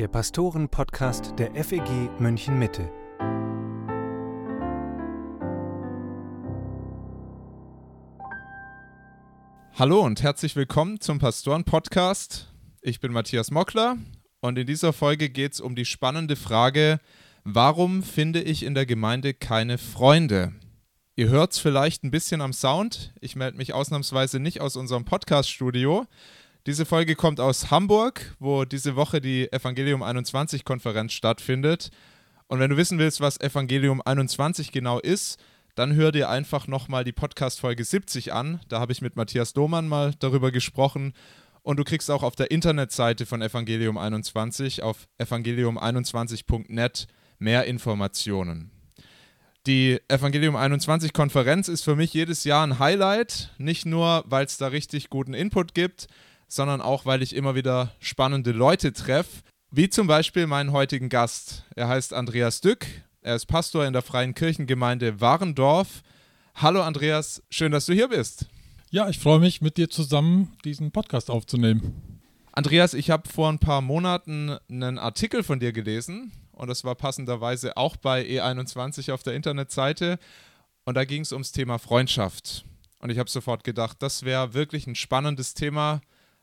der Pastoren-Podcast der FEG München Mitte. Hallo und herzlich willkommen zum Pastoren-Podcast. Ich bin Matthias Mockler und in dieser Folge geht es um die spannende Frage, warum finde ich in der Gemeinde keine Freunde? Ihr hört es vielleicht ein bisschen am Sound. Ich melde mich ausnahmsweise nicht aus unserem Podcast-Studio. Diese Folge kommt aus Hamburg, wo diese Woche die Evangelium 21 Konferenz stattfindet. Und wenn du wissen willst, was Evangelium 21 genau ist, dann hör dir einfach nochmal die Podcast-Folge 70 an. Da habe ich mit Matthias Domann mal darüber gesprochen. Und du kriegst auch auf der Internetseite von Evangelium 21 auf evangelium21.net mehr Informationen. Die Evangelium 21 Konferenz ist für mich jedes Jahr ein Highlight, nicht nur, weil es da richtig guten Input gibt, sondern auch, weil ich immer wieder spannende Leute treffe, wie zum Beispiel meinen heutigen Gast. Er heißt Andreas Dück, er ist Pastor in der Freien Kirchengemeinde Warendorf. Hallo Andreas, schön, dass du hier bist. Ja, ich freue mich, mit dir zusammen diesen Podcast aufzunehmen. Andreas, ich habe vor ein paar Monaten einen Artikel von dir gelesen und das war passenderweise auch bei E21 auf der Internetseite und da ging es ums Thema Freundschaft. Und ich habe sofort gedacht, das wäre wirklich ein spannendes Thema,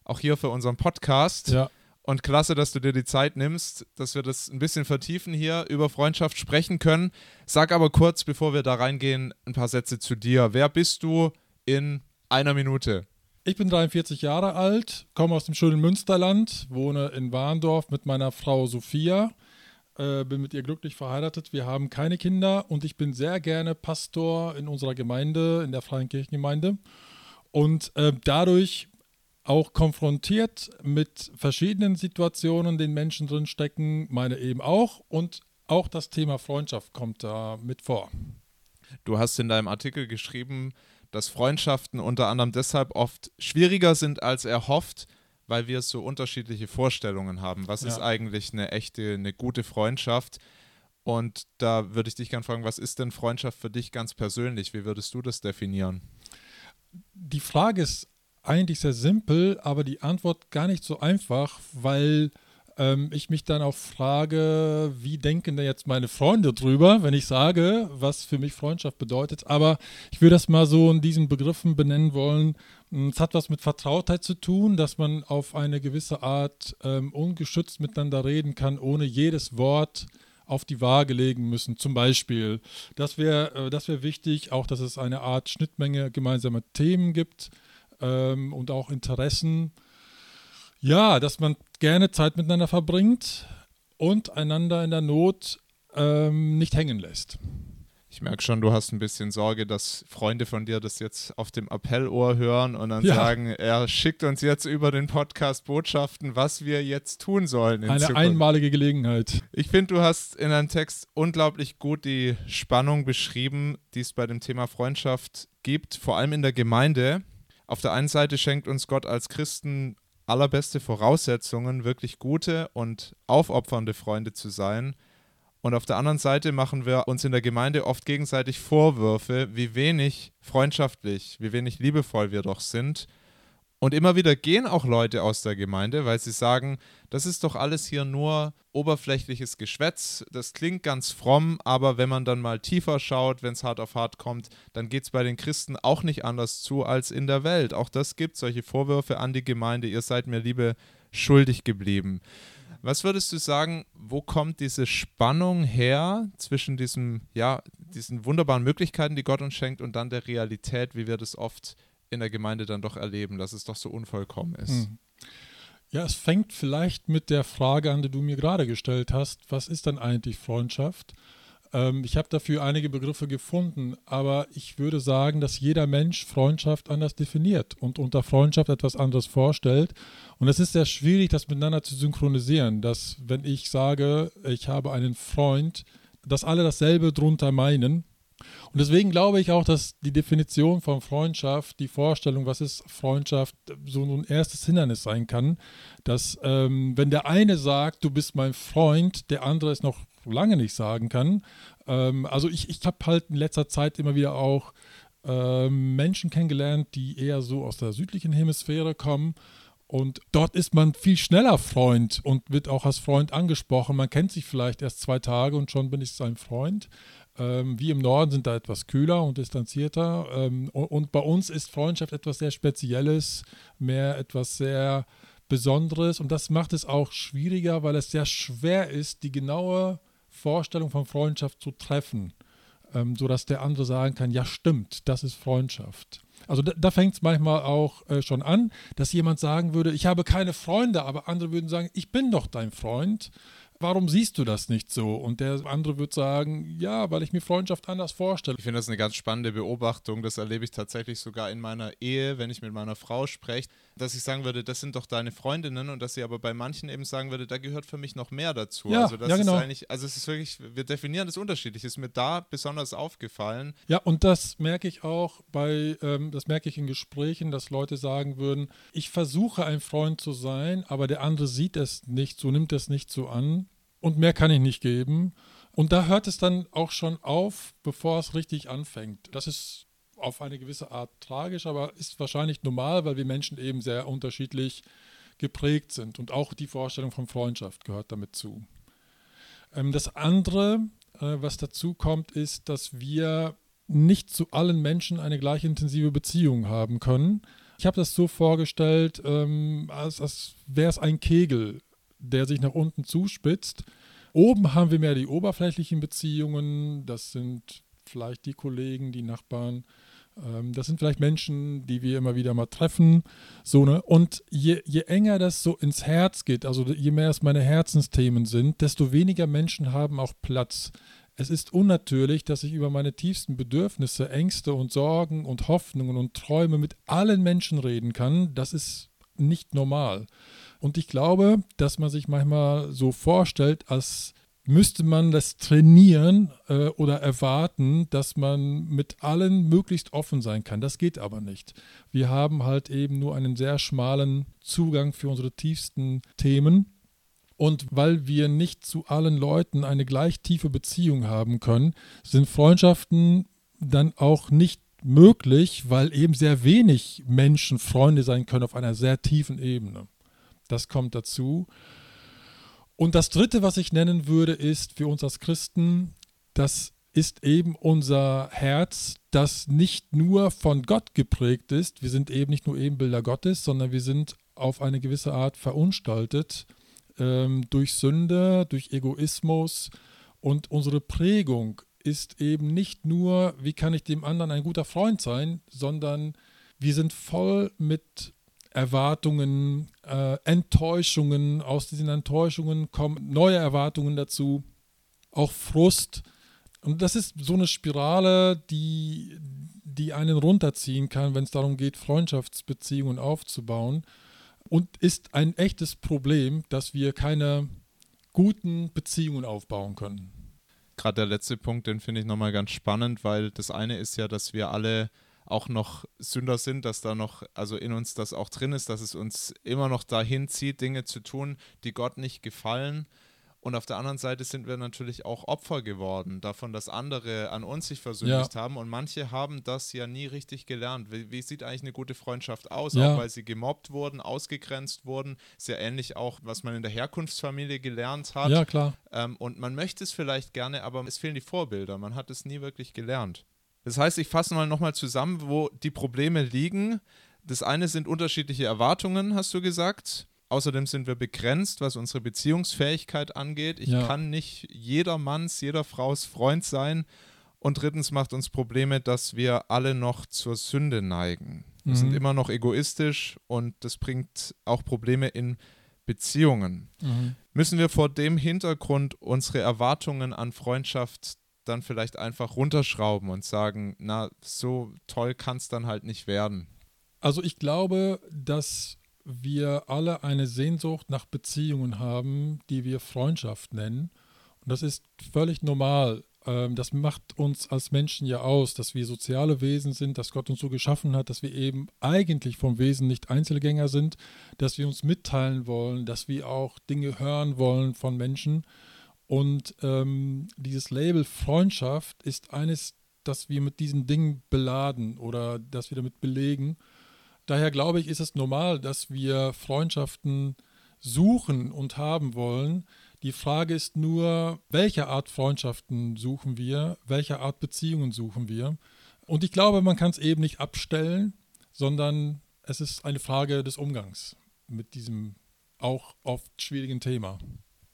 auch hier für unseren Podcast. Ja. Und klasse, dass du dir die Zeit nimmst, dass wir das ein bisschen vertiefen hier, über Freundschaft sprechen können. Sag aber kurz, bevor wir da reingehen, ein paar Sätze zu dir. Wer bist du in einer Minute? Ich bin 43 Jahre alt, komme aus dem schönen Münsterland, wohne in Warndorf mit meiner Frau Sophia, äh, bin mit ihr glücklich verheiratet. Wir haben keine Kinder und ich bin sehr gerne Pastor in unserer Gemeinde, in der Freien Kirchengemeinde. Und äh, dadurch auch konfrontiert mit verschiedenen Situationen, denen Menschen drinstecken, meine eben auch. Und auch das Thema Freundschaft kommt da mit vor. Du hast in deinem Artikel geschrieben, dass Freundschaften unter anderem deshalb oft schwieriger sind als erhofft, weil wir so unterschiedliche Vorstellungen haben. Was ja. ist eigentlich eine echte, eine gute Freundschaft? Und da würde ich dich gerne fragen, was ist denn Freundschaft für dich ganz persönlich? Wie würdest du das definieren? Die Frage ist eigentlich sehr simpel, aber die Antwort gar nicht so einfach, weil ähm, ich mich dann auch frage, wie denken denn jetzt meine Freunde drüber, wenn ich sage, was für mich Freundschaft bedeutet. Aber ich würde das mal so in diesen Begriffen benennen wollen. Hm, es hat was mit Vertrautheit zu tun, dass man auf eine gewisse Art ähm, ungeschützt miteinander reden kann, ohne jedes Wort auf die Waage legen müssen. Zum Beispiel, das wäre äh, das wär wichtig, auch dass es eine Art Schnittmenge gemeinsamer Themen gibt ähm, und auch Interessen. Ja, dass man gerne Zeit miteinander verbringt und einander in der Not ähm, nicht hängen lässt. Ich merke schon, du hast ein bisschen Sorge, dass Freunde von dir das jetzt auf dem Appellohr hören und dann ja. sagen, er schickt uns jetzt über den Podcast Botschaften, was wir jetzt tun sollen. Eine Zukunft. einmalige Gelegenheit. Ich finde, du hast in deinem Text unglaublich gut die Spannung beschrieben, die es bei dem Thema Freundschaft gibt, vor allem in der Gemeinde. Auf der einen Seite schenkt uns Gott als Christen allerbeste Voraussetzungen, wirklich gute und aufopfernde Freunde zu sein. Und auf der anderen Seite machen wir uns in der Gemeinde oft gegenseitig Vorwürfe, wie wenig freundschaftlich, wie wenig liebevoll wir doch sind und immer wieder gehen auch Leute aus der Gemeinde, weil sie sagen, das ist doch alles hier nur oberflächliches Geschwätz, das klingt ganz fromm, aber wenn man dann mal tiefer schaut, wenn es hart auf hart kommt, dann geht es bei den Christen auch nicht anders zu als in der Welt. Auch das gibt solche Vorwürfe an die Gemeinde, ihr seid mir Liebe schuldig geblieben. Was würdest du sagen, wo kommt diese Spannung her zwischen diesem, ja, diesen wunderbaren Möglichkeiten, die Gott uns schenkt, und dann der Realität, wie wir das oft in der Gemeinde dann doch erleben, dass es doch so unvollkommen ist. Hm. Ja, es fängt vielleicht mit der Frage an, die du mir gerade gestellt hast. Was ist dann eigentlich Freundschaft? Ähm, ich habe dafür einige Begriffe gefunden, aber ich würde sagen, dass jeder Mensch Freundschaft anders definiert und unter Freundschaft etwas anderes vorstellt. Und es ist sehr schwierig, das miteinander zu synchronisieren, dass wenn ich sage, ich habe einen Freund, dass alle dasselbe drunter meinen und deswegen glaube ich auch, dass die Definition von Freundschaft, die Vorstellung, was ist Freundschaft, so ein erstes Hindernis sein kann. Dass, ähm, wenn der eine sagt, du bist mein Freund, der andere es noch lange nicht sagen kann. Ähm, also ich, ich habe halt in letzter Zeit immer wieder auch ähm, Menschen kennengelernt, die eher so aus der südlichen Hemisphäre kommen Und dort ist man viel schneller Freund und wird auch als Freund angesprochen. Man kennt sich vielleicht erst zwei Tage und schon bin ich sein Freund. Ähm, wie im Norden sind da etwas kühler und distanzierter. Ähm, und, und, bei uns ist Freundschaft etwas sehr Spezielles, mehr etwas sehr Besonderes. Und das macht es auch schwieriger, weil es sehr schwer ist, die genaue Vorstellung von Freundschaft zu treffen, ähm, sodass der andere sagen kann, ja stimmt, das ist Freundschaft. Also da, da fängt es manchmal auch äh, schon an, dass jemand sagen würde, ich habe keine Freunde, aber andere würden sagen, ich bin doch dein Freund warum siehst du das nicht so? Und der andere wird sagen, ja, weil ich mir Freundschaft anders vorstelle. Ich finde das eine ganz spannende Beobachtung. Das erlebe ich tatsächlich sogar in meiner Ehe, wenn ich mit meiner Frau spreche, dass ich sagen würde, das sind doch deine Freundinnen und dass sie aber bei manchen eben sagen würde, da gehört für mich noch mehr dazu. Ja, also das ja, genau. ist eigentlich, also es ist wirklich, wir definieren das unterschiedlich. Ist mir da besonders aufgefallen. Ja, und das merke ich auch bei, ähm, das merke ich in Gesprächen, dass Leute sagen würden, ich versuche ein Freund zu sein, aber der andere sieht es nicht, so nimmt es nicht so an und mehr kann ich nicht geben. Und da hört es dann auch schon auf, bevor es richtig anfängt. Das ist auf eine gewisse Art tragisch, aber ist wahrscheinlich normal, weil wir Menschen eben sehr unterschiedlich geprägt sind. Und auch die Vorstellung von Freundschaft gehört damit zu. Ähm, das andere, äh, was dazu kommt, ist, dass wir nicht zu allen Menschen eine gleich intensive Beziehung haben können. Ich habe das so vorgestellt, ähm, als, als wäre es ein Kegel der sich nach unten zuspitzt. Oben haben wir mehr die oberflächlichen Beziehungen, das sind vielleicht die Kollegen, die Nachbarn, das sind vielleicht Menschen, die wir immer wieder mal treffen. So, ne? Und je, je enger das so ins Herz geht, also je mehr es meine Herzensthemen sind, desto weniger Menschen haben auch Platz. Es ist unnatürlich, dass ich über meine tiefsten Bedürfnisse, Ängste und Sorgen und Hoffnungen und Träume mit allen Menschen reden kann. Das ist nicht normal. Und ich glaube, dass man sich manchmal so vorstellt, als müsste man das trainieren äh, oder erwarten, dass man mit allen möglichst offen sein kann. Das geht aber nicht. Wir haben halt eben nur einen sehr schmalen Zugang für unsere tiefsten Themen. Und weil wir nicht zu allen Leuten eine gleich tiefe Beziehung haben können, sind Freundschaften dann auch nicht möglich, weil eben sehr wenig Menschen Freunde sein können auf einer sehr tiefen Ebene. Das kommt dazu. Und das Dritte, was ich nennen würde, ist für uns als Christen, das ist eben unser Herz, das nicht nur von Gott geprägt ist. Wir sind eben nicht nur Ebenbilder Gottes, sondern wir sind auf eine gewisse Art verunstaltet ähm, durch Sünde, durch Egoismus. Und unsere Prägung ist eben nicht nur, wie kann ich dem anderen ein guter Freund sein, sondern wir sind voll mit Erwartungen, äh, Enttäuschungen, aus diesen Enttäuschungen kommen neue Erwartungen dazu, auch Frust. Und das ist so eine Spirale, die, die einen runterziehen kann, wenn es darum geht, Freundschaftsbeziehungen aufzubauen. Und ist ein echtes Problem, dass wir keine guten Beziehungen aufbauen können. Gerade der letzte Punkt, den finde ich nochmal ganz spannend, weil das eine ist ja, dass wir alle auch noch Sünder sind, dass da noch, also in uns das auch drin ist, dass es uns immer noch dahin zieht, Dinge zu tun, die Gott nicht gefallen. Und auf der anderen Seite sind wir natürlich auch Opfer geworden davon, dass andere an uns sich versündigt ja. haben. Und manche haben das ja nie richtig gelernt. Wie, wie sieht eigentlich eine gute Freundschaft aus? Ja. Auch weil sie gemobbt wurden, ausgegrenzt wurden. Sehr ähnlich auch, was man in der Herkunftsfamilie gelernt hat. Ja, klar. Ähm, und man möchte es vielleicht gerne, aber es fehlen die Vorbilder. Man hat es nie wirklich gelernt. Das heißt, ich fasse mal nochmal zusammen, wo die Probleme liegen. Das eine sind unterschiedliche Erwartungen, hast du gesagt. Außerdem sind wir begrenzt, was unsere Beziehungsfähigkeit angeht. Ich ja. kann nicht jeder Manns, jeder Frau's Freund sein. Und drittens macht uns Probleme, dass wir alle noch zur Sünde neigen. Wir mhm. sind immer noch egoistisch und das bringt auch Probleme in Beziehungen. Mhm. Müssen wir vor dem Hintergrund unsere Erwartungen an Freundschaft dann vielleicht einfach runterschrauben und sagen, na, so toll kann es dann halt nicht werden. Also ich glaube, dass wir alle eine Sehnsucht nach Beziehungen haben, die wir Freundschaft nennen. Und das ist völlig normal. Ähm, das macht uns als Menschen ja aus, dass wir soziale Wesen sind, dass Gott uns so geschaffen hat, dass wir eben eigentlich vom Wesen nicht Einzelgänger sind, dass wir uns mitteilen wollen, dass wir auch Dinge hören wollen von Menschen. Und ähm, dieses Label Freundschaft ist eines, das wir mit diesen Dingen beladen oder das wir damit belegen. Daher glaube ich, ist es normal, dass wir Freundschaften suchen und haben wollen. Die Frage ist nur, welche Art Freundschaften suchen wir, welche Art Beziehungen suchen wir. Und ich glaube, man kann es eben nicht abstellen, sondern es ist eine Frage des Umgangs mit diesem auch oft schwierigen Thema.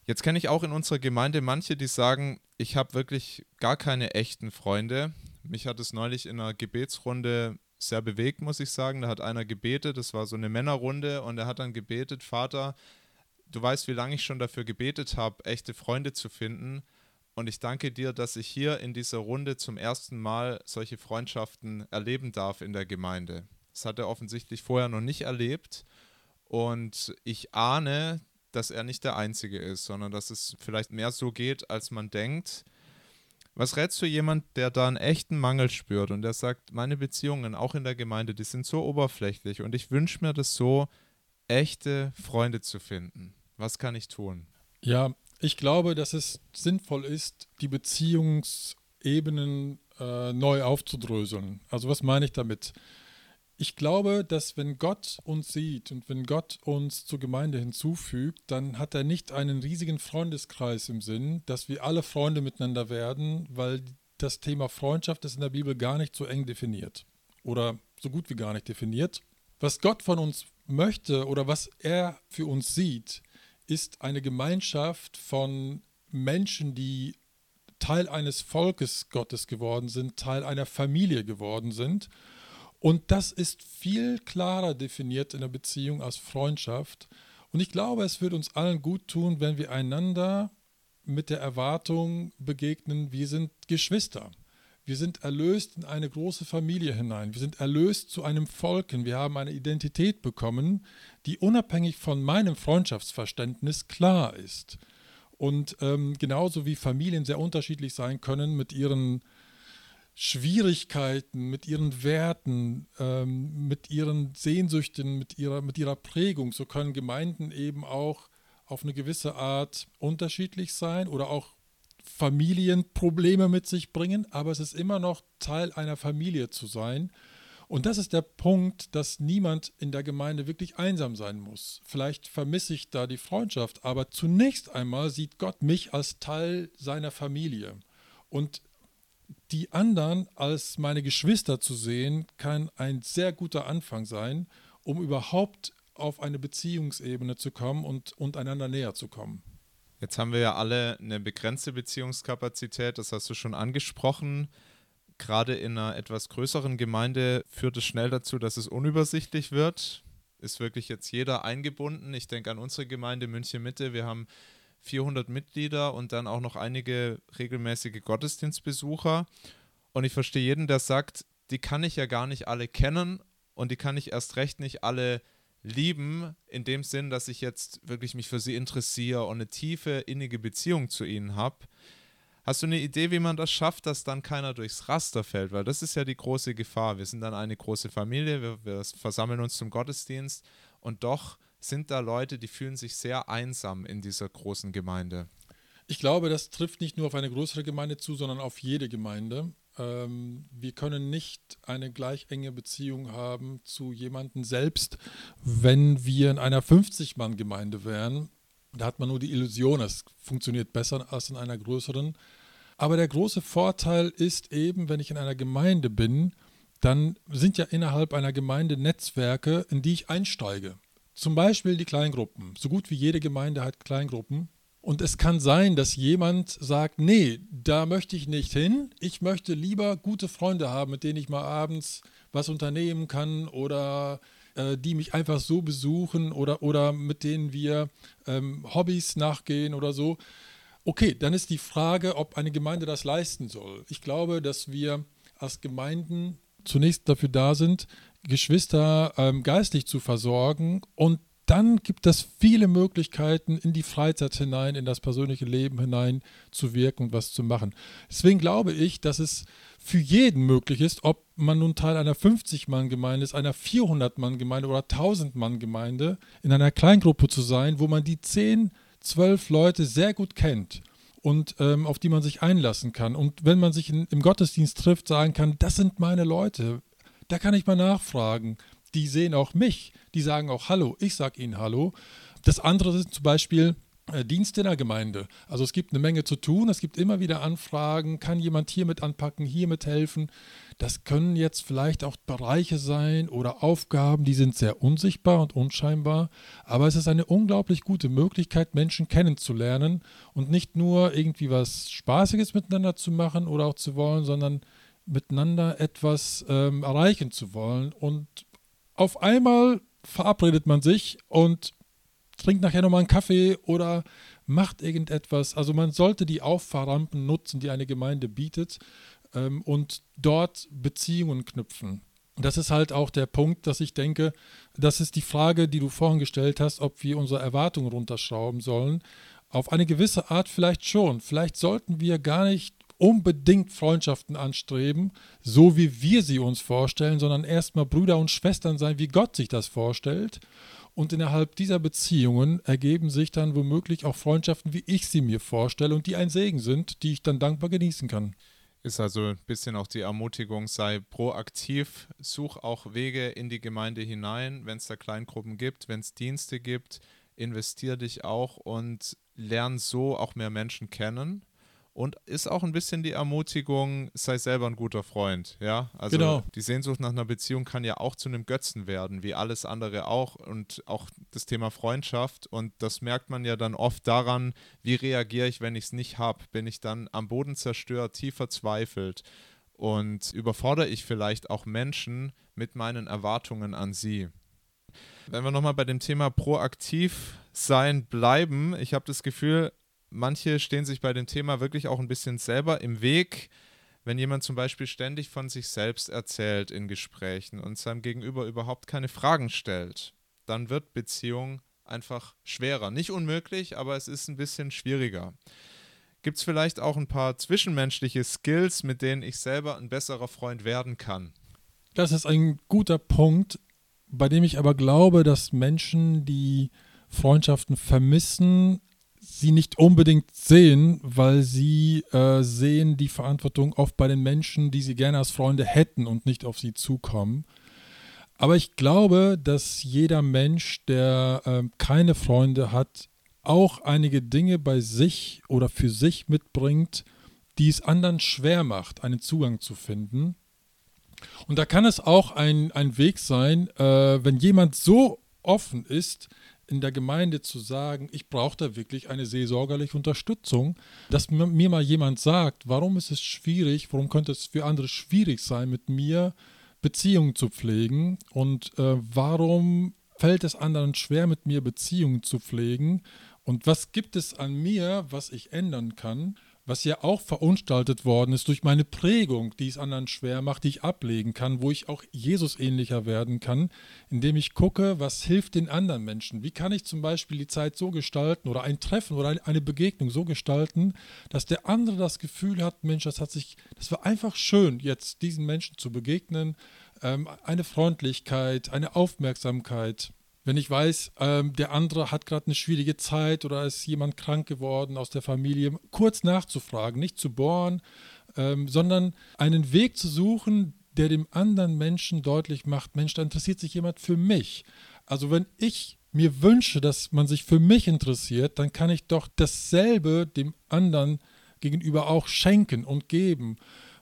Jetzt kenne ich auch in unserer Gemeinde manche, die sagen, ich habe wirklich gar keine echten Freunde. Mich hat es neulich in einer Gebetsrunde sehr bewegt, muss ich sagen. Da hat einer gebetet, das war so eine Männerrunde und er hat dann gebetet, Vater, du weißt, wie lange ich schon dafür gebetet habe, echte Freunde zu finden. Und ich danke dir, dass ich hier in dieser Runde zum ersten Mal solche Freundschaften erleben darf in der Gemeinde. Das hat er offensichtlich vorher noch nicht erlebt. Und ich ahne, dass er nicht der Einzige ist, sondern dass es vielleicht mehr so geht, als man denkt. Was rätst du jemand, der da einen echten Mangel spürt und der sagt, meine Beziehungen, auch in der Gemeinde, die sind so oberflächlich und ich wünsche mir das so, echte Freunde zu finden? Was kann ich tun? Ja, ich glaube, dass es sinnvoll ist, die Beziehungsebenen äh, neu aufzudröseln. Also was meine ich damit? Ich glaube, dass wenn Gott uns sieht und wenn Gott uns zur Gemeinde hinzufügt, dann hat er nicht einen riesigen Freundeskreis im Sinn, dass wir alle Freunde miteinander werden, weil das Thema Freundschaft ist in der Bibel gar nicht so eng definiert oder so gut wie gar nicht definiert. Was Gott von uns möchte oder was er für uns sieht, ist eine Gemeinschaft von Menschen, die Teil eines Volkes Gottes geworden sind, Teil einer Familie geworden sind und das ist viel klarer definiert in der Beziehung als Freundschaft. Und ich glaube, es wird uns allen gut tun, wenn wir einander mit der Erwartung begegnen, wir sind Geschwister. Wir sind erlöst in eine große Familie hinein. Wir sind erlöst zu einem Volken. Wir haben eine Identität bekommen, die unabhängig von meinem Freundschaftsverständnis klar ist. Und ähm, genauso wie Familien sehr unterschiedlich sein können mit ihren Schwierigkeiten, mit ihren Werten, ähm, mit ihren Sehnsüchten, mit ihrer, mit ihrer Prägung. So können Gemeinden eben auch auf eine gewisse Art unterschiedlich sein oder auch Familienprobleme mit sich bringen, aber es ist immer noch Teil einer Familie zu sein. Und das ist der Punkt, dass niemand in der Gemeinde wirklich einsam sein muss. Vielleicht vermisse ich da die Freundschaft, aber zunächst einmal sieht Gott mich als Teil seiner Familie. Und die anderen als meine Geschwister zu sehen, kann ein sehr guter Anfang sein, um überhaupt auf eine Beziehungsebene zu kommen und, und einander näher zu kommen. Jetzt haben wir ja alle eine begrenzte Beziehungskapazität, das hast du schon angesprochen. Gerade in einer etwas größeren Gemeinde führt es schnell dazu, dass es unübersichtlich wird. Ist wirklich jetzt jeder eingebunden? Ich denke an unsere Gemeinde München Mitte. Wir haben 400 Mitglieder und dann auch noch einige regelmäßige Gottesdienstbesucher. Und ich verstehe jeden, der sagt, die kann ich ja gar nicht alle kennen und die kann ich erst recht nicht alle lieben, in dem Sinn, dass ich jetzt wirklich mich für sie interessiere und eine tiefe, innige Beziehung zu ihnen habe. Hast du eine Idee, wie man das schafft, dass dann keiner durchs Raster fällt? Weil das ist ja die große Gefahr. Wir sind dann eine große Familie, wir, wir versammeln uns zum Gottesdienst und doch sind da Leute, die fühlen sich sehr einsam in dieser großen Gemeinde. Ich glaube, das trifft nicht nur auf eine größere Gemeinde zu, sondern auf jede Gemeinde. Ähm, wir können nicht eine gleich enge Beziehung haben zu jemandem selbst, wenn wir in einer 50-Mann-Gemeinde wären. Da hat man nur die Illusion, es funktioniert besser als in einer größeren. Aber der große Vorteil ist eben, wenn ich in einer Gemeinde bin, dann sind ja innerhalb einer Gemeinde Netzwerke, in die ich einsteige. Zum Beispiel die Kleingruppen. So gut wie jede Gemeinde hat Kleingruppen. Und es kann sein, dass jemand sagt, nee, da möchte ich nicht hin. Ich möchte lieber gute Freunde haben, mit denen ich mal abends was unternehmen kann oder äh, die mich einfach so besuchen oder, oder mit denen wir ähm, Hobbys nachgehen oder so. Okay, dann ist die Frage, ob eine Gemeinde das leisten soll. Ich glaube, dass wir als Gemeinden zunächst dafür da sind, Geschwister ähm, geistlich zu versorgen und dann gibt es viele Möglichkeiten, in die Freizeit hinein, in das persönliche Leben hinein zu wirken und was zu machen. Deswegen glaube ich, dass es für jeden möglich ist, ob man nun Teil einer 50-Mann-Gemeinde ist, einer 400-Mann-Gemeinde oder 1000-Mann-Gemeinde, in einer Kleingruppe zu sein, wo man die 10, 12 Leute sehr gut kennt und ähm, auf die man sich einlassen kann. Und wenn man sich in, im Gottesdienst trifft, sagen kann, das sind meine Leute, da kann ich mal nachfragen. die sehen auch mich, die sagen auch Hallo, ich sage ihnen Hallo. Das andere sind zum Beispiel äh, Dienst in der Gemeinde. Also es gibt eine Menge zu tun, es gibt immer wieder Anfragen, kann jemand hier mit anpacken, hier mit helfen. Das können jetzt vielleicht auch Bereiche sein oder Aufgaben, die sind sehr unsichtbar und unscheinbar, aber es ist eine unglaublich gute Möglichkeit, Menschen kennenzulernen und nicht nur irgendwie was Spaßiges miteinander zu machen oder auch zu wollen, sondern miteinander etwas ähm, erreichen zu wollen. Und auf einmal verabredet man sich und trinkt nachher nochmal einen Kaffee oder macht irgendetwas. Also man sollte die Auffahrrampen nutzen, die eine Gemeinde bietet ähm, und dort Beziehungen knüpfen. Das ist halt auch der Punkt, dass ich denke, das ist die Frage, die du vorhin gestellt hast, ob wir unsere Erwartungen runterschrauben sollen. Auf eine gewisse Art vielleicht schon. Vielleicht sollten wir gar nicht unbedingt Freundschaften anstreben, so wie wir sie uns vorstellen, sondern erstmal Brüder und Schwestern sein, wie Gott sich das vorstellt. Und innerhalb dieser Beziehungen ergeben sich dann womöglich auch Freundschaften, wie ich sie mir vorstelle und die ein Segen sind, die ich dann dankbar genießen kann. Ist also ein bisschen auch die Ermutigung, sei proaktiv, such auch Wege in die Gemeinde hinein, wenn es da Kleingruppen gibt, wenn es Dienste gibt, investier dich auch und lern so auch mehr Menschen kennen und ist auch ein bisschen die Ermutigung, sei selber ein guter Freund, ja? Also genau. die Sehnsucht nach einer Beziehung kann ja auch zu einem Götzen werden, wie alles andere auch und auch das Thema Freundschaft und das merkt man ja dann oft daran, wie reagiere ich, wenn ich es nicht habe, bin ich dann am Boden zerstört, tief verzweifelt und überfordere ich vielleicht auch Menschen mit meinen Erwartungen an sie. Wenn wir nochmal bei dem Thema proaktiv sein bleiben, ich habe das Gefühl, manche stehen sich bei dem Thema wirklich auch ein bisschen selber im Weg, wenn jemand zum Beispiel ständig von sich selbst erzählt in Gesprächen und seinem Gegenüber überhaupt keine Fragen stellt, dann wird Beziehung einfach schwerer. Nicht unmöglich, aber es ist ein bisschen schwieriger. Gibt es vielleicht auch ein paar zwischenmenschliche Skills, mit denen ich selber ein besserer Freund werden kann? Das ist ein guter Punkt, bei dem ich aber glaube, dass Menschen, die Freundschaften vermissen, sie nicht unbedingt sehen, weil sie äh, sehen die Verantwortung oft bei den Menschen, die sie gerne als Freunde hätten und nicht auf sie zukommen. Aber ich glaube, dass jeder Mensch, der äh, keine Freunde hat, auch einige Dinge bei sich oder für sich mitbringt, die es anderen schwer macht, einen Zugang zu finden. Und da kann es auch ein, ein Weg sein, äh, wenn jemand so offen ist, in der Gemeinde zu sagen, ich brauche da wirklich eine seelsorgerliche Unterstützung, dass mir mal jemand sagt, warum ist es schwierig, warum könnte es für andere schwierig sein, mit mir Beziehungen zu pflegen? Und äh, warum fällt es anderen schwer, mit mir Beziehungen zu pflegen? Und was gibt es an mir, was ich ändern kann was ja auch verunstaltet worden ist durch meine Prägung, die es anderen schwer macht, die ich ablegen kann, wo ich auch Jesus ähnlicher werden kann, indem ich gucke, was hilft den anderen Menschen. Wie kann ich zum Beispiel die Zeit so gestalten oder ein Treffen oder eine Begegnung so gestalten, dass der andere das Gefühl hat, Mensch, das hat sich, das war einfach schön, jetzt diesen Menschen zu begegnen, ähm, eine Freundlichkeit, eine Aufmerksamkeit. Wenn ich weiß, ähm, der andere hat gerade eine schwierige Zeit oder ist jemand krank geworden aus der Familie, kurz nachzufragen, nicht zu bohren, ähm, sondern einen Weg zu suchen, der dem anderen Menschen deutlich macht, Mensch, da interessiert sich jemand für mich. Also wenn ich mir wünsche, dass man sich für mich interessiert, dann kann ich doch dasselbe dem anderen gegenüber auch schenken und geben.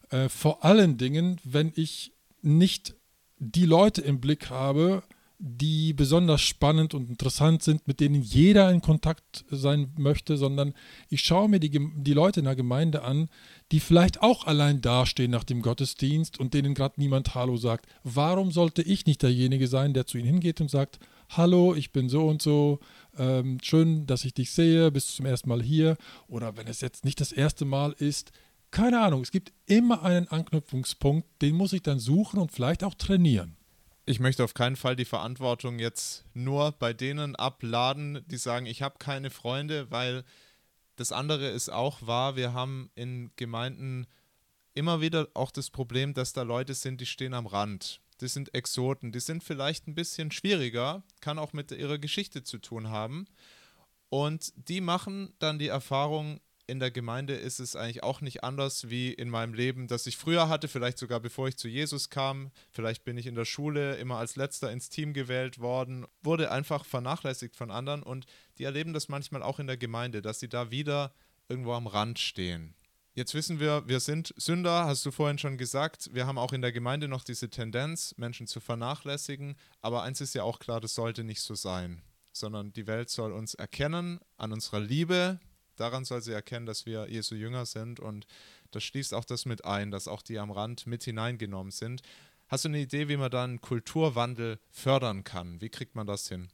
Äh, vor allen Dingen, wenn ich nicht die Leute im Blick habe, die besonders spannend und interessant sind, mit denen jeder in Kontakt sein möchte, sondern ich schaue mir die, die Leute in der Gemeinde an, die vielleicht auch allein dastehen nach dem Gottesdienst und denen gerade niemand Hallo sagt. Warum sollte ich nicht derjenige sein, der zu ihnen hingeht und sagt, Hallo, ich bin so und so, ähm, schön, dass ich dich sehe, bist zum ersten Mal hier. Oder wenn es jetzt nicht das erste Mal ist, keine Ahnung, es gibt immer einen Anknüpfungspunkt, den muss ich dann suchen und vielleicht auch trainieren ich möchte auf keinen Fall die Verantwortung jetzt nur bei denen abladen, die sagen, ich habe keine Freunde, weil das andere ist auch wahr. Wir haben in Gemeinden immer wieder auch das Problem, dass da Leute sind, die stehen am Rand. Die sind Exoten, die sind vielleicht ein bisschen schwieriger, kann auch mit ihrer Geschichte zu tun haben. Und die machen dann die Erfahrung, in der Gemeinde ist es eigentlich auch nicht anders wie in meinem Leben, das ich früher hatte, vielleicht sogar bevor ich zu Jesus kam. Vielleicht bin ich in der Schule immer als letzter ins Team gewählt worden, wurde einfach vernachlässigt von anderen und die erleben das manchmal auch in der Gemeinde, dass sie da wieder irgendwo am Rand stehen. Jetzt wissen wir, wir sind Sünder, hast du vorhin schon gesagt. Wir haben auch in der Gemeinde noch diese Tendenz, Menschen zu vernachlässigen. Aber eins ist ja auch klar, das sollte nicht so sein, sondern die Welt soll uns erkennen an unserer Liebe. Daran soll sie erkennen, dass wir Jesu Jünger sind. Und das schließt auch das mit ein, dass auch die am Rand mit hineingenommen sind. Hast du eine Idee, wie man da einen Kulturwandel fördern kann? Wie kriegt man das hin?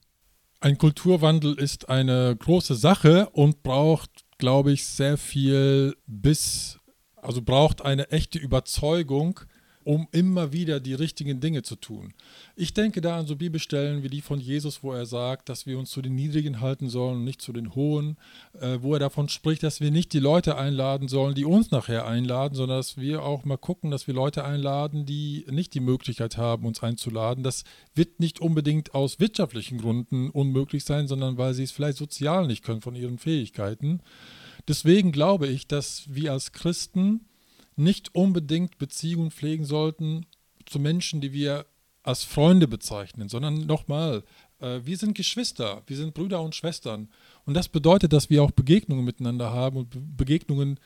Ein Kulturwandel ist eine große Sache und braucht glaube ich, sehr viel Biss, also braucht eine echte Überzeugung, um immer wieder die richtigen Dinge zu tun. Ich denke da an so Bibelstellen wie die von Jesus, wo er sagt, dass wir uns zu den Niedrigen halten sollen und nicht zu den Hohen, äh, wo er davon spricht, dass wir nicht die Leute einladen sollen, die uns nachher einladen, sondern dass wir auch mal gucken, dass wir Leute einladen, die nicht die Möglichkeit haben, uns einzuladen. Das wird nicht unbedingt aus wirtschaftlichen Gründen unmöglich sein, sondern weil sie es vielleicht sozial nicht können von ihren Fähigkeiten. Deswegen glaube ich, dass wir als Christen nicht unbedingt Beziehungen pflegen sollten zu Menschen, die wir als Freunde bezeichnen, sondern nochmal, äh, wir sind Geschwister, wir sind Brüder und Schwestern. Und das bedeutet, dass wir auch Begegnungen miteinander haben und Be Begegnungen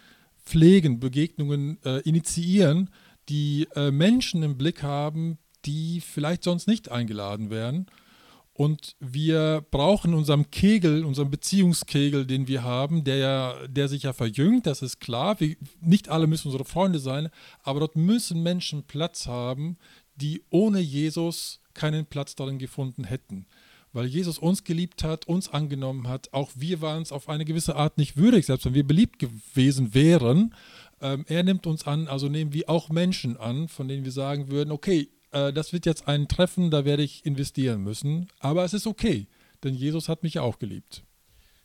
pflegen, Begegnungen äh, initiieren, die äh, Menschen im Blick haben, die vielleicht sonst nicht eingeladen wären. Und wir brauchen unserem Kegel, unserem Beziehungskegel, den wir haben, der, ja, der sich ja verjüngt, das ist klar. Wir, nicht alle müssen unsere Freunde sein, aber dort müssen Menschen Platz haben, die ohne Jesus keinen Platz darin gefunden hätten. Weil Jesus uns geliebt hat, uns angenommen hat. Auch wir waren es auf eine gewisse Art nicht würdig, selbst wenn wir beliebt gewesen wären. Ähm, er nimmt uns an, also nehmen wir auch Menschen an, von denen wir sagen würden, okay, äh, das wird jetzt ein Treffen, da werde ich investieren müssen. Aber es ist okay, denn Jesus hat mich auch geliebt.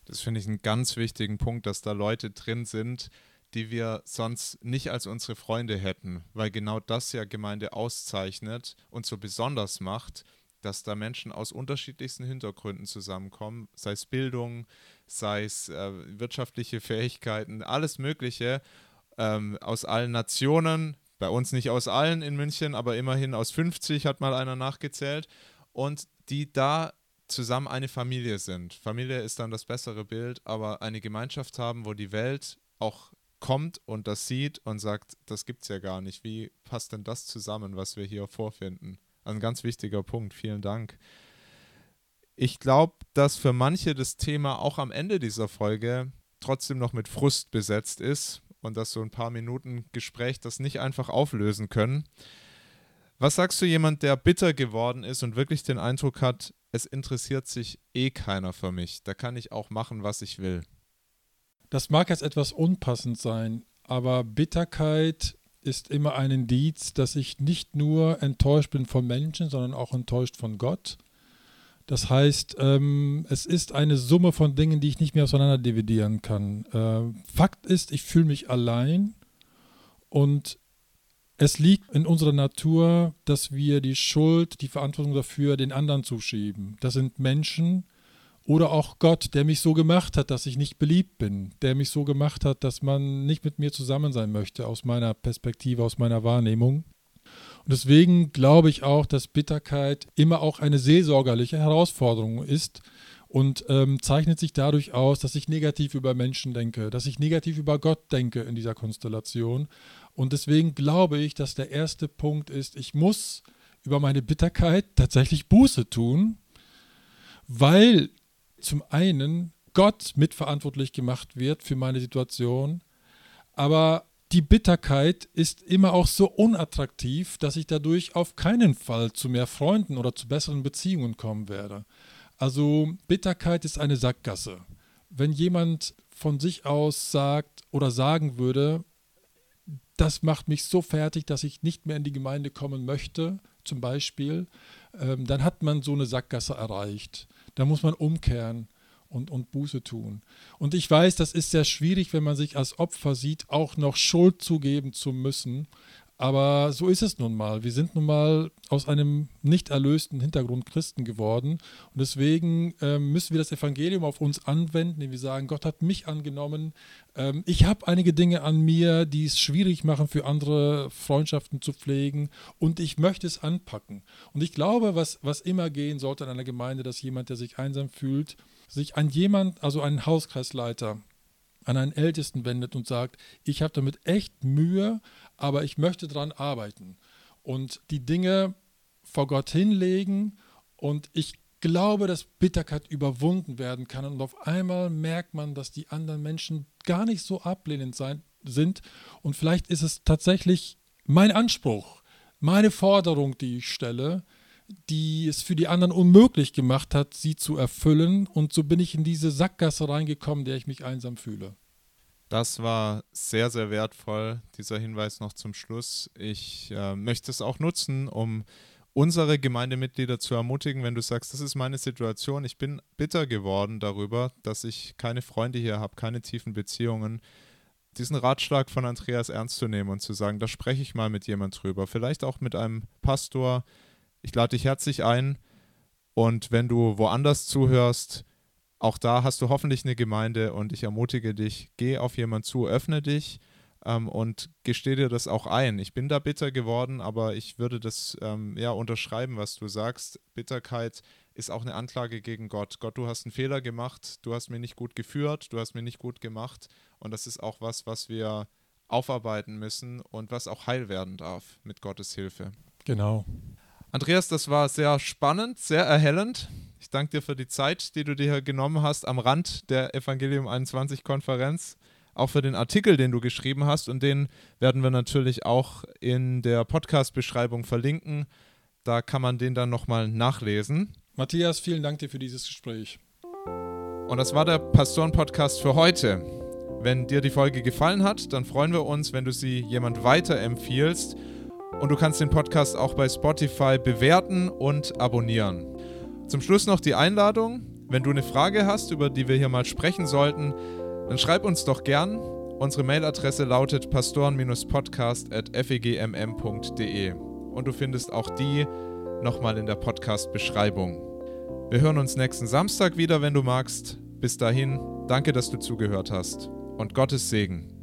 Das finde ich einen ganz wichtigen Punkt, dass da Leute drin sind, die wir sonst nicht als unsere Freunde hätten, weil genau das ja Gemeinde auszeichnet und so besonders macht, dass da Menschen aus unterschiedlichsten Hintergründen zusammenkommen, sei es Bildung, sei es äh, wirtschaftliche Fähigkeiten, alles Mögliche, ähm, aus allen Nationen, bei uns nicht aus allen in München, aber immerhin aus 50 hat mal einer nachgezählt. Und die da zusammen eine Familie sind. Familie ist dann das bessere Bild, aber eine Gemeinschaft haben, wo die Welt auch kommt und das sieht und sagt, das gibt es ja gar nicht. Wie passt denn das zusammen, was wir hier vorfinden? Ein ganz wichtiger Punkt. Vielen Dank. Ich glaube, dass für manche das Thema auch am Ende dieser Folge trotzdem noch mit Frust besetzt ist und dass so ein paar Minuten Gespräch das nicht einfach auflösen können. Was sagst du jemand, der bitter geworden ist und wirklich den Eindruck hat, es interessiert sich eh keiner für mich, da kann ich auch machen, was ich will? Das mag jetzt etwas unpassend sein, aber Bitterkeit ist immer ein Indiz, dass ich nicht nur enttäuscht bin von Menschen, sondern auch enttäuscht von Gott das heißt, ähm, es ist eine Summe von Dingen, die ich nicht mehr auseinander dividieren kann. Äh, Fakt ist, ich fühle mich allein und es liegt in unserer Natur, dass wir die Schuld, die Verantwortung dafür den anderen zuschieben. Das sind Menschen oder auch Gott, der mich so gemacht hat, dass ich nicht beliebt bin, der mich so gemacht hat, dass man nicht mit mir zusammen sein möchte, aus meiner Perspektive, aus meiner Wahrnehmung. Und deswegen glaube ich auch, dass Bitterkeit immer auch eine seelsorgerliche Herausforderung ist und ähm, zeichnet sich dadurch aus, dass ich negativ über Menschen denke, dass ich negativ über Gott denke in dieser Konstellation. Und deswegen glaube ich, dass der erste Punkt ist, ich muss über meine Bitterkeit tatsächlich Buße tun, weil zum einen Gott mitverantwortlich gemacht wird für meine Situation, aber die Bitterkeit ist immer auch so unattraktiv, dass ich dadurch auf keinen Fall zu mehr Freunden oder zu besseren Beziehungen kommen werde. Also Bitterkeit ist eine Sackgasse. Wenn jemand von sich aus sagt oder sagen würde, das macht mich so fertig, dass ich nicht mehr in die Gemeinde kommen möchte, zum Beispiel, ähm, dann hat man so eine Sackgasse erreicht. Da muss man umkehren und, und Buße tun. Und ich weiß, das ist sehr schwierig, wenn man sich als Opfer sieht, auch noch Schuld zugeben zu müssen. Aber so ist es nun mal. Wir sind nun mal aus einem nicht erlösten Hintergrund Christen geworden. Und deswegen ähm, müssen wir das Evangelium auf uns anwenden, indem wir sagen, Gott hat mich angenommen. Ähm, ich habe einige Dinge an mir, die es schwierig machen, für andere Freundschaften zu pflegen. Und ich möchte es anpacken. Und ich glaube, was, was immer gehen sollte in einer Gemeinde, dass jemand, der sich einsam fühlt, sich an jemand, also einen Hauskreisleiter, an einen Ältesten wendet und sagt, ich habe damit echt Mühe, aber ich möchte daran arbeiten und die Dinge vor Gott hinlegen und ich glaube, dass Bitterkeit überwunden werden kann und auf einmal merkt man, dass die anderen Menschen gar nicht so ablehnend sein, sind und vielleicht ist es tatsächlich mein Anspruch, meine Forderung, die ich stelle, die es für die anderen unmöglich gemacht hat, sie zu erfüllen. Und so bin ich in diese Sackgasse reingekommen, der ich mich einsam fühle. Das war sehr, sehr wertvoll, dieser Hinweis noch zum Schluss. Ich äh, möchte es auch nutzen, um unsere Gemeindemitglieder zu ermutigen, wenn du sagst, das ist meine Situation, ich bin bitter geworden darüber, dass ich keine Freunde hier habe, keine tiefen Beziehungen, diesen Ratschlag von Andreas ernst zu nehmen und zu sagen, da spreche ich mal mit jemand drüber, vielleicht auch mit einem Pastor, ich lade dich herzlich ein und wenn du woanders zuhörst, auch da hast du hoffentlich eine Gemeinde und ich ermutige dich, geh auf jemanden zu, öffne dich ähm, und gesteh dir das auch ein. Ich bin da bitter geworden, aber ich würde das ähm, ja unterschreiben, was du sagst. Bitterkeit ist auch eine Anklage gegen Gott. Gott, du hast einen Fehler gemacht, du hast mir nicht gut geführt, du hast mir nicht gut gemacht und das ist auch was, was wir aufarbeiten müssen und was auch heil werden darf mit Gottes Hilfe. Genau. Andreas, das war sehr spannend, sehr erhellend. Ich danke dir für die Zeit, die du dir genommen hast am Rand der Evangelium 21 Konferenz, auch für den Artikel, den du geschrieben hast und den werden wir natürlich auch in der Podcast-Beschreibung verlinken. Da kann man den dann nochmal nachlesen. Matthias, vielen Dank dir für dieses Gespräch. Und das war der Pastoren-Podcast für heute. Wenn dir die Folge gefallen hat, dann freuen wir uns, wenn du sie jemand weiterempfiehlst und du kannst den Podcast auch bei Spotify bewerten und abonnieren. Zum Schluss noch die Einladung. Wenn du eine Frage hast, über die wir hier mal sprechen sollten, dann schreib uns doch gern. Unsere Mailadresse lautet pastoren-podcast.fegmm.de und du findest auch die nochmal in der Podcast-Beschreibung. Wir hören uns nächsten Samstag wieder, wenn du magst. Bis dahin, danke, dass du zugehört hast und Gottes Segen.